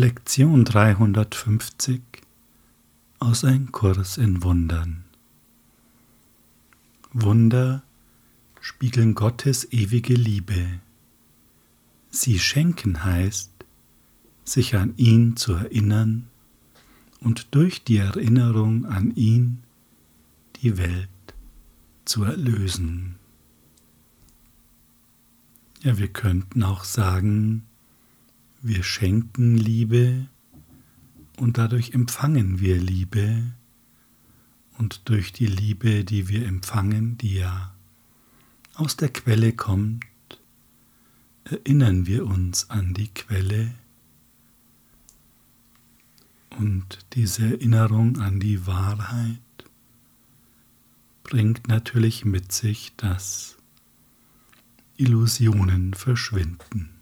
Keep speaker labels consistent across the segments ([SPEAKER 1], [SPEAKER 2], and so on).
[SPEAKER 1] Lektion 350 aus Ein Kurs in Wundern. Wunder spiegeln Gottes ewige Liebe. Sie schenken heißt, sich an ihn zu erinnern und durch die Erinnerung an ihn die Welt zu erlösen. Ja, wir könnten auch sagen, wir schenken Liebe und dadurch empfangen wir Liebe und durch die Liebe, die wir empfangen, die ja aus der Quelle kommt, erinnern wir uns an die Quelle und diese Erinnerung an die Wahrheit bringt natürlich mit sich, dass Illusionen verschwinden.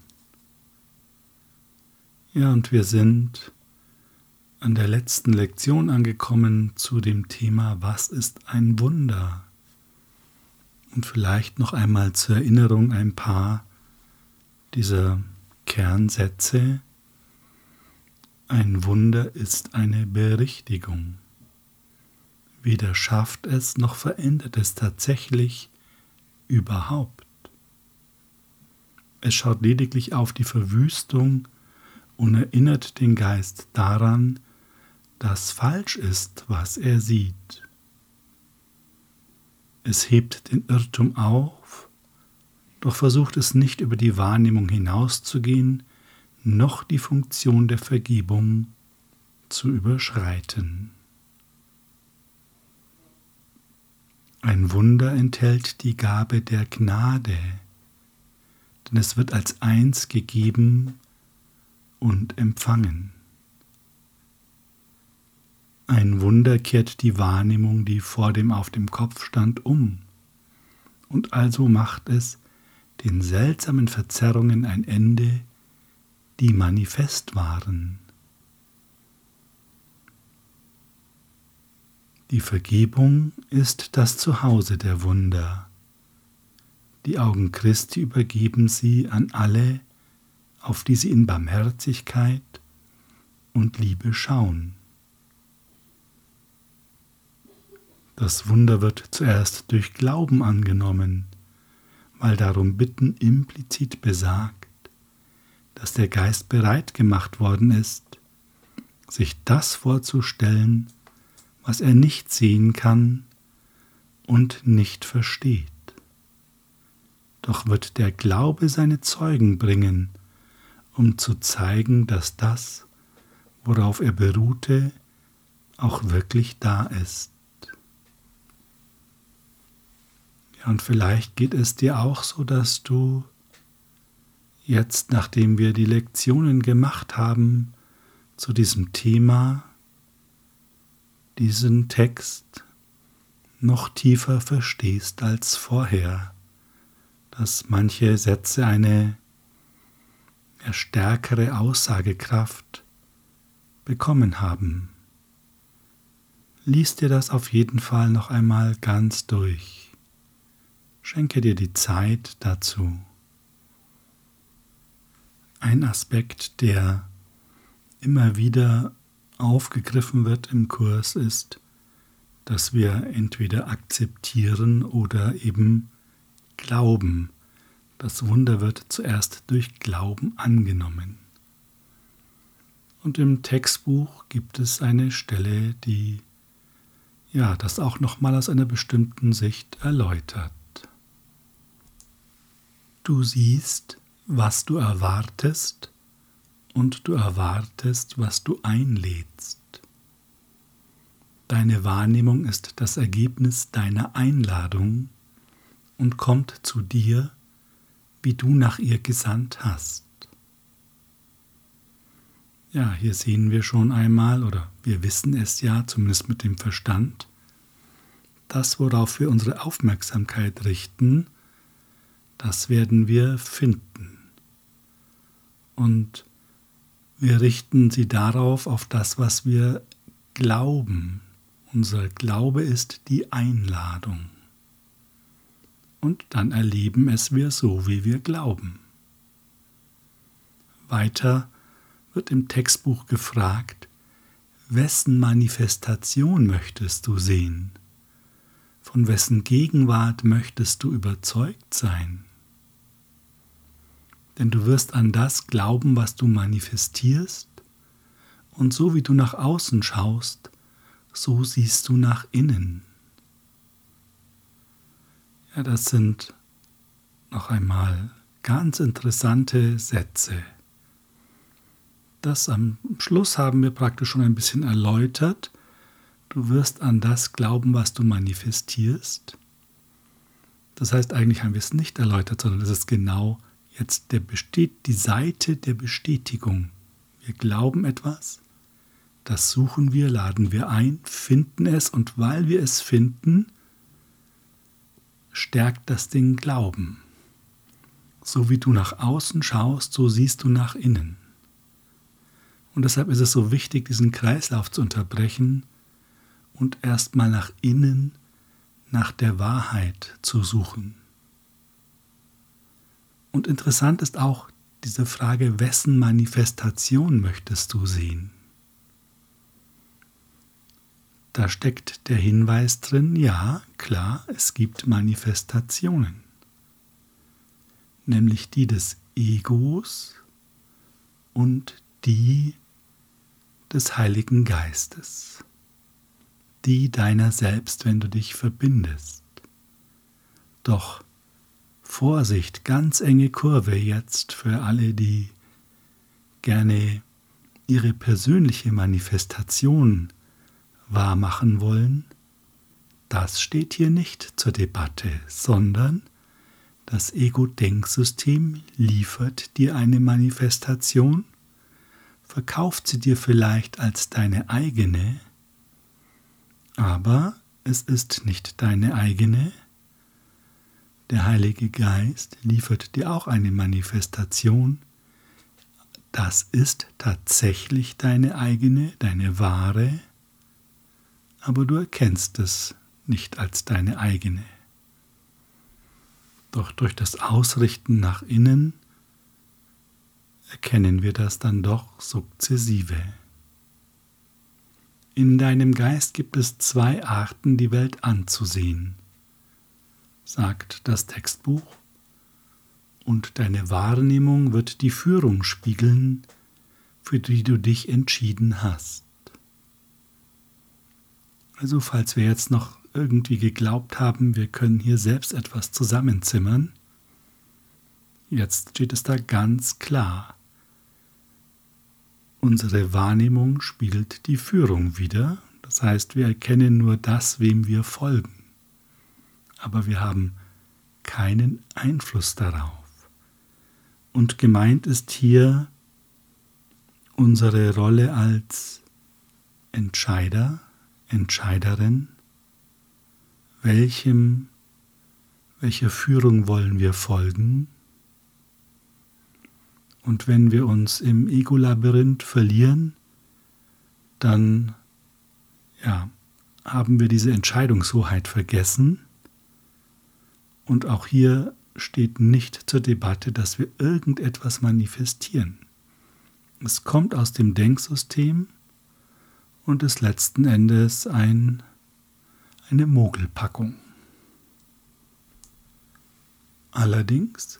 [SPEAKER 1] Ja, und wir sind an der letzten Lektion angekommen zu dem Thema, was ist ein Wunder? Und vielleicht noch einmal zur Erinnerung ein paar dieser Kernsätze. Ein Wunder ist eine Berichtigung. Weder schafft es noch verändert es tatsächlich überhaupt. Es schaut lediglich auf die Verwüstung und erinnert den Geist daran, dass falsch ist, was er sieht. Es hebt den Irrtum auf, doch versucht es nicht über die Wahrnehmung hinauszugehen, noch die Funktion der Vergebung zu überschreiten. Ein Wunder enthält die Gabe der Gnade, denn es wird als eins gegeben und empfangen. Ein Wunder kehrt die Wahrnehmung, die vor dem auf dem Kopf stand, um, und also macht es den seltsamen Verzerrungen ein Ende, die manifest waren. Die Vergebung ist das Zuhause der Wunder. Die Augen Christi übergeben sie an alle, auf die sie in Barmherzigkeit und Liebe schauen. Das Wunder wird zuerst durch Glauben angenommen, weil darum Bitten implizit besagt, dass der Geist bereit gemacht worden ist, sich das vorzustellen, was er nicht sehen kann und nicht versteht. Doch wird der Glaube seine Zeugen bringen, um zu zeigen, dass das, worauf er beruhte, auch wirklich da ist. Ja, und vielleicht geht es dir auch so, dass du jetzt, nachdem wir die Lektionen gemacht haben zu diesem Thema, diesen Text noch tiefer verstehst als vorher, dass manche Sätze eine stärkere Aussagekraft bekommen haben. Lies dir das auf jeden Fall noch einmal ganz durch. Schenke dir die Zeit dazu. Ein Aspekt, der immer wieder aufgegriffen wird im Kurs, ist, dass wir entweder akzeptieren oder eben glauben. Das Wunder wird zuerst durch Glauben angenommen. Und im Textbuch gibt es eine Stelle, die ja das auch nochmal aus einer bestimmten Sicht erläutert. Du siehst, was du erwartest, und du erwartest, was du einlädst. Deine Wahrnehmung ist das Ergebnis deiner Einladung und kommt zu dir, wie du nach ihr gesandt hast. Ja, hier sehen wir schon einmal, oder wir wissen es ja, zumindest mit dem Verstand, das, worauf wir unsere Aufmerksamkeit richten, das werden wir finden. Und wir richten sie darauf, auf das, was wir glauben. Unser Glaube ist die Einladung. Und dann erleben es wir so, wie wir glauben. Weiter wird im Textbuch gefragt, wessen Manifestation möchtest du sehen? Von wessen Gegenwart möchtest du überzeugt sein? Denn du wirst an das glauben, was du manifestierst, und so wie du nach außen schaust, so siehst du nach innen. Ja, das sind noch einmal ganz interessante Sätze. Das am Schluss haben wir praktisch schon ein bisschen erläutert. Du wirst an das glauben, was du manifestierst. Das heißt, eigentlich haben wir es nicht erläutert, sondern es ist genau jetzt der besteht die Seite der Bestätigung. Wir glauben etwas, das suchen wir, laden wir ein, finden es und weil wir es finden, stärkt das den Glauben. So wie du nach außen schaust, so siehst du nach innen. Und deshalb ist es so wichtig, diesen Kreislauf zu unterbrechen und erstmal nach innen, nach der Wahrheit zu suchen. Und interessant ist auch diese Frage, wessen Manifestation möchtest du sehen? Da steckt der Hinweis drin, ja, klar, es gibt Manifestationen, nämlich die des Egos und die des Heiligen Geistes, die deiner selbst, wenn du dich verbindest. Doch Vorsicht, ganz enge Kurve jetzt für alle, die gerne ihre persönliche Manifestation wahrmachen wollen, das steht hier nicht zur Debatte, sondern das Ego-Denksystem liefert dir eine Manifestation, verkauft sie dir vielleicht als deine eigene, aber es ist nicht deine eigene. Der Heilige Geist liefert dir auch eine Manifestation. Das ist tatsächlich deine eigene, deine wahre aber du erkennst es nicht als deine eigene. Doch durch das Ausrichten nach innen erkennen wir das dann doch sukzessive. In deinem Geist gibt es zwei Arten, die Welt anzusehen, sagt das Textbuch, und deine Wahrnehmung wird die Führung spiegeln, für die du dich entschieden hast. Also falls wir jetzt noch irgendwie geglaubt haben, wir können hier selbst etwas zusammenzimmern, jetzt steht es da ganz klar. Unsere Wahrnehmung spiegelt die Führung wider, das heißt, wir erkennen nur das, wem wir folgen, aber wir haben keinen Einfluss darauf. Und gemeint ist hier unsere Rolle als Entscheider, Entscheiderin, welchem, welcher Führung wollen wir folgen? Und wenn wir uns im Ego-Labyrinth verlieren, dann ja, haben wir diese Entscheidungshoheit vergessen. Und auch hier steht nicht zur Debatte, dass wir irgendetwas manifestieren. Es kommt aus dem Denksystem und ist letzten Endes ein, eine Mogelpackung. Allerdings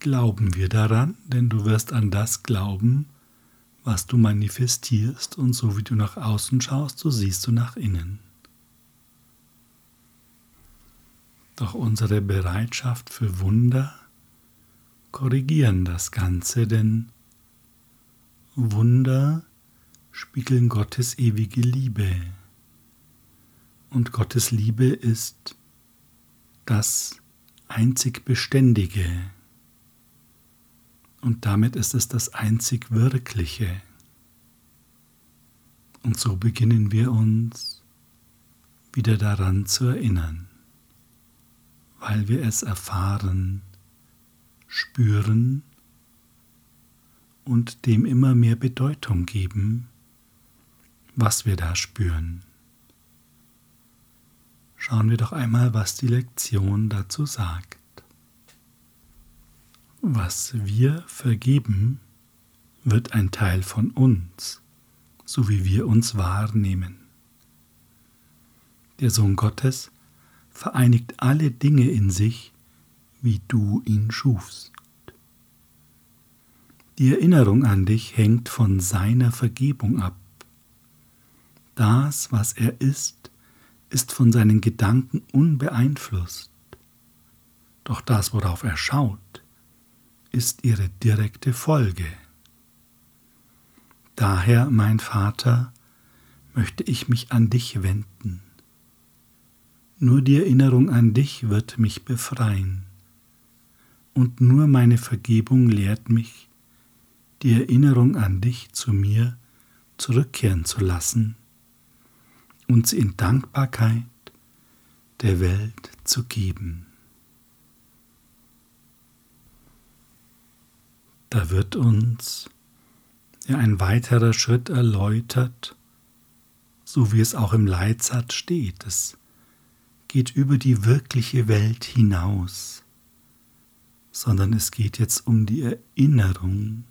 [SPEAKER 1] glauben wir daran, denn du wirst an das glauben, was du manifestierst und so wie du nach außen schaust, so siehst du nach innen. Doch unsere Bereitschaft für Wunder korrigieren das Ganze, denn Wunder spiegeln Gottes ewige Liebe. Und Gottes Liebe ist das einzig Beständige. Und damit ist es das einzig Wirkliche. Und so beginnen wir uns wieder daran zu erinnern, weil wir es erfahren, spüren und dem immer mehr Bedeutung geben, was wir da spüren. Schauen wir doch einmal, was die Lektion dazu sagt. Was wir vergeben, wird ein Teil von uns, so wie wir uns wahrnehmen. Der Sohn Gottes vereinigt alle Dinge in sich, wie du ihn schufst. Die Erinnerung an dich hängt von seiner Vergebung ab. Das, was er ist, ist von seinen Gedanken unbeeinflusst. Doch das, worauf er schaut, ist ihre direkte Folge. Daher, mein Vater, möchte ich mich an dich wenden. Nur die Erinnerung an dich wird mich befreien. Und nur meine Vergebung lehrt mich, die Erinnerung an dich zu mir zurückkehren zu lassen und sie in Dankbarkeit der Welt zu geben. Da wird uns ja ein weiterer Schritt erläutert, so wie es auch im Leitsatz steht. Es geht über die wirkliche Welt hinaus, sondern es geht jetzt um die Erinnerung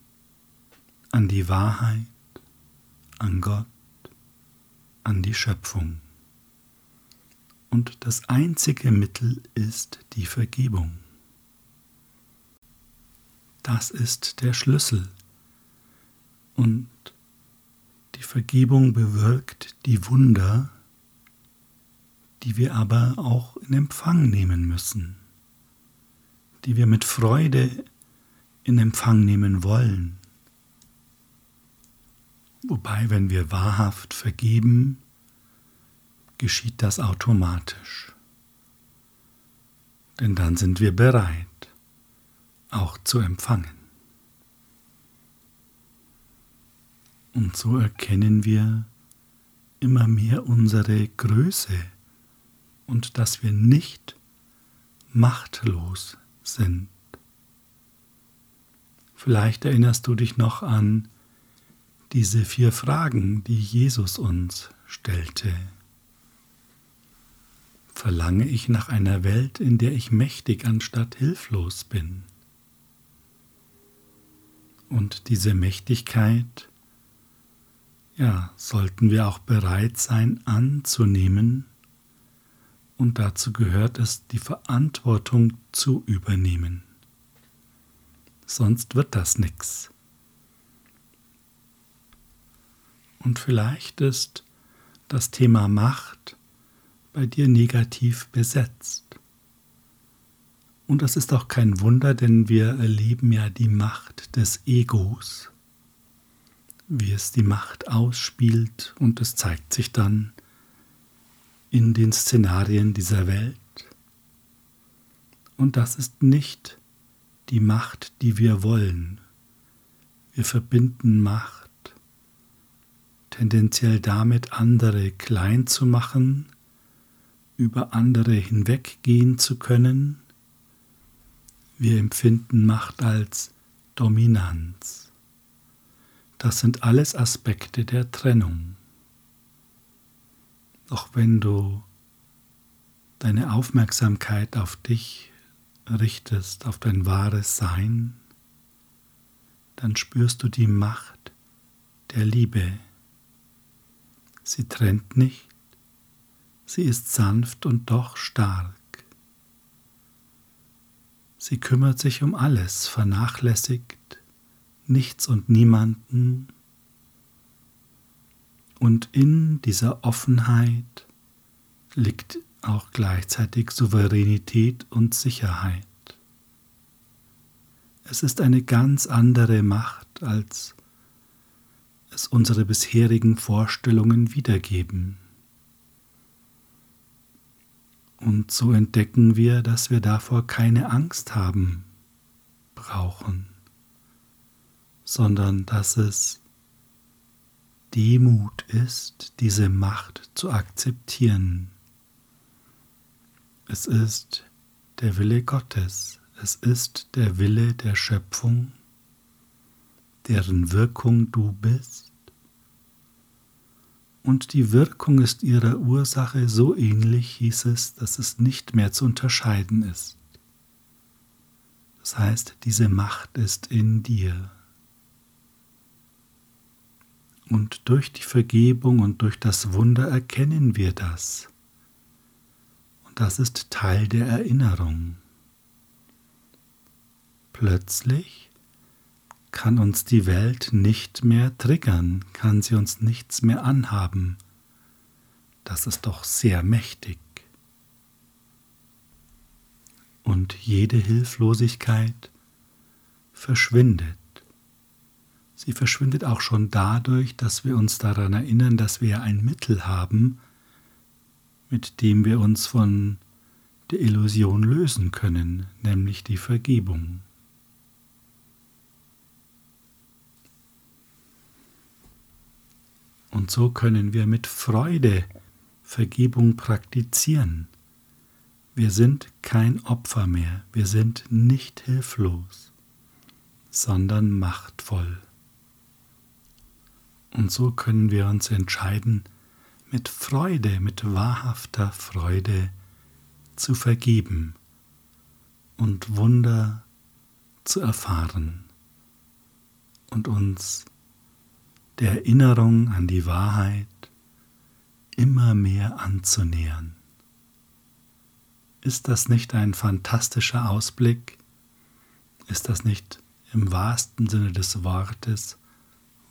[SPEAKER 1] an die Wahrheit, an Gott, an die Schöpfung. Und das einzige Mittel ist die Vergebung. Das ist der Schlüssel. Und die Vergebung bewirkt die Wunder, die wir aber auch in Empfang nehmen müssen, die wir mit Freude in Empfang nehmen wollen. Wobei, wenn wir wahrhaft vergeben, geschieht das automatisch. Denn dann sind wir bereit, auch zu empfangen. Und so erkennen wir immer mehr unsere Größe und dass wir nicht machtlos sind. Vielleicht erinnerst du dich noch an diese vier Fragen, die Jesus uns stellte. Verlange ich nach einer Welt, in der ich mächtig anstatt hilflos bin? Und diese Mächtigkeit, ja, sollten wir auch bereit sein anzunehmen, und dazu gehört es, die Verantwortung zu übernehmen. Sonst wird das nichts. Und vielleicht ist das Thema Macht bei dir negativ besetzt. Und das ist auch kein Wunder, denn wir erleben ja die Macht des Egos, wie es die Macht ausspielt und es zeigt sich dann in den Szenarien dieser Welt. Und das ist nicht die Macht, die wir wollen. Wir verbinden Macht tendenziell damit, andere klein zu machen, über andere hinweggehen zu können. Wir empfinden Macht als Dominanz. Das sind alles Aspekte der Trennung. Doch wenn du deine Aufmerksamkeit auf dich richtest, auf dein wahres Sein, dann spürst du die Macht der Liebe Sie trennt nicht, sie ist sanft und doch stark. Sie kümmert sich um alles, vernachlässigt nichts und niemanden. Und in dieser Offenheit liegt auch gleichzeitig Souveränität und Sicherheit. Es ist eine ganz andere Macht als es unsere bisherigen Vorstellungen wiedergeben. Und so entdecken wir, dass wir davor keine Angst haben brauchen, sondern dass es Demut ist, diese Macht zu akzeptieren. Es ist der Wille Gottes, es ist der Wille der Schöpfung deren Wirkung du bist? Und die Wirkung ist ihrer Ursache so ähnlich, hieß es, dass es nicht mehr zu unterscheiden ist. Das heißt, diese Macht ist in dir. Und durch die Vergebung und durch das Wunder erkennen wir das. Und das ist Teil der Erinnerung. Plötzlich kann uns die Welt nicht mehr triggern, kann sie uns nichts mehr anhaben. Das ist doch sehr mächtig. Und jede Hilflosigkeit verschwindet. Sie verschwindet auch schon dadurch, dass wir uns daran erinnern, dass wir ein Mittel haben, mit dem wir uns von der Illusion lösen können, nämlich die Vergebung. Und so können wir mit Freude Vergebung praktizieren. Wir sind kein Opfer mehr, wir sind nicht hilflos, sondern machtvoll. Und so können wir uns entscheiden, mit Freude, mit wahrhafter Freude zu vergeben und Wunder zu erfahren und uns der Erinnerung an die Wahrheit immer mehr anzunähern. Ist das nicht ein fantastischer Ausblick? Ist das nicht im wahrsten Sinne des Wortes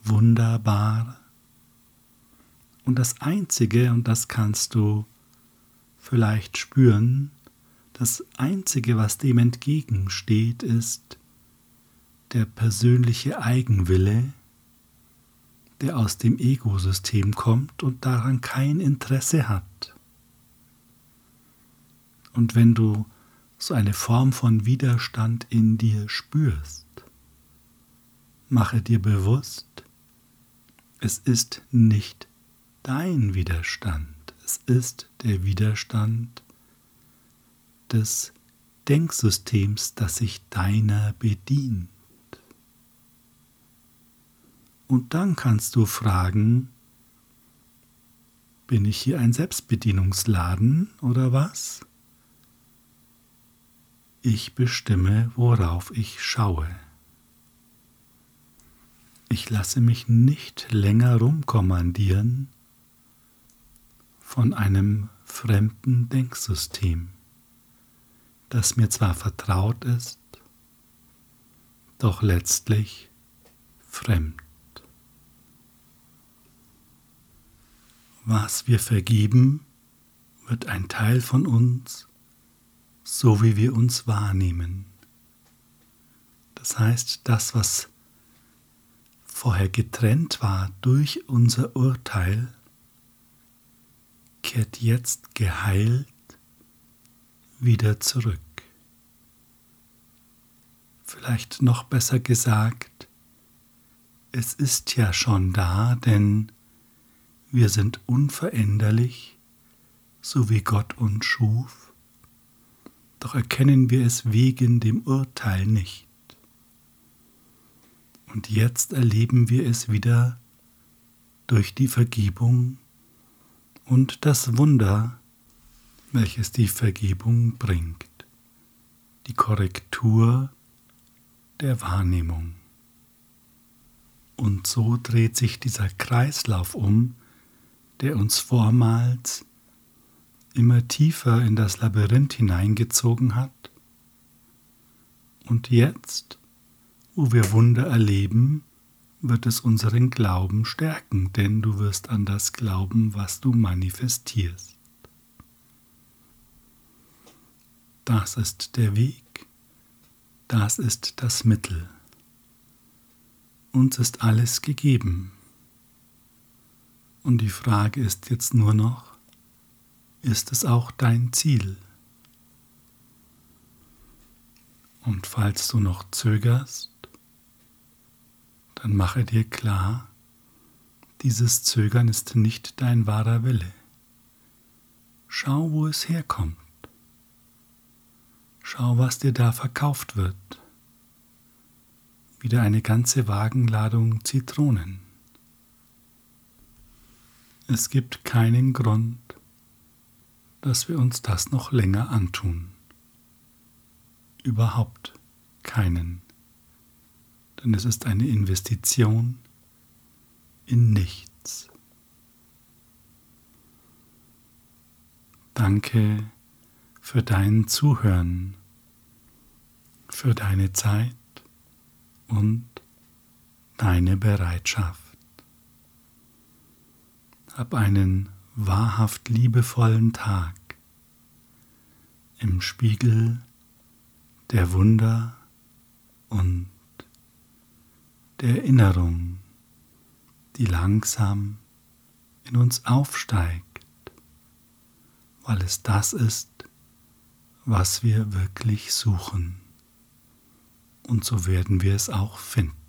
[SPEAKER 1] wunderbar. Und das Einzige, und das kannst du vielleicht spüren, das Einzige, was dem entgegensteht, ist der persönliche Eigenwille, der aus dem Ego-System kommt und daran kein Interesse hat. Und wenn du so eine Form von Widerstand in dir spürst, mache dir bewusst, es ist nicht dein Widerstand, es ist der Widerstand des Denksystems, das sich deiner bedient. Und dann kannst du fragen, bin ich hier ein Selbstbedienungsladen oder was? Ich bestimme, worauf ich schaue. Ich lasse mich nicht länger rumkommandieren von einem fremden Denksystem, das mir zwar vertraut ist, doch letztlich fremd. Was wir vergeben, wird ein Teil von uns, so wie wir uns wahrnehmen. Das heißt, das, was vorher getrennt war durch unser Urteil, kehrt jetzt geheilt wieder zurück. Vielleicht noch besser gesagt, es ist ja schon da, denn wir sind unveränderlich, so wie Gott uns schuf, doch erkennen wir es wegen dem Urteil nicht. Und jetzt erleben wir es wieder durch die Vergebung und das Wunder, welches die Vergebung bringt, die Korrektur der Wahrnehmung. Und so dreht sich dieser Kreislauf um, der uns vormals immer tiefer in das Labyrinth hineingezogen hat und jetzt wo wir Wunder erleben, wird es unseren Glauben stärken, denn du wirst an das glauben, was du manifestierst. Das ist der Weg, das ist das Mittel. Uns ist alles gegeben. Und die Frage ist jetzt nur noch, ist es auch dein Ziel? Und falls du noch zögerst, dann mache dir klar, dieses Zögern ist nicht dein wahrer Wille. Schau, wo es herkommt. Schau, was dir da verkauft wird. Wieder eine ganze Wagenladung Zitronen. Es gibt keinen Grund, dass wir uns das noch länger antun. Überhaupt keinen denn es ist eine Investition in nichts. Danke für dein Zuhören, für deine Zeit und deine Bereitschaft. Hab einen wahrhaft liebevollen Tag im Spiegel der Wunder und der Erinnerung, die langsam in uns aufsteigt, weil es das ist, was wir wirklich suchen. Und so werden wir es auch finden.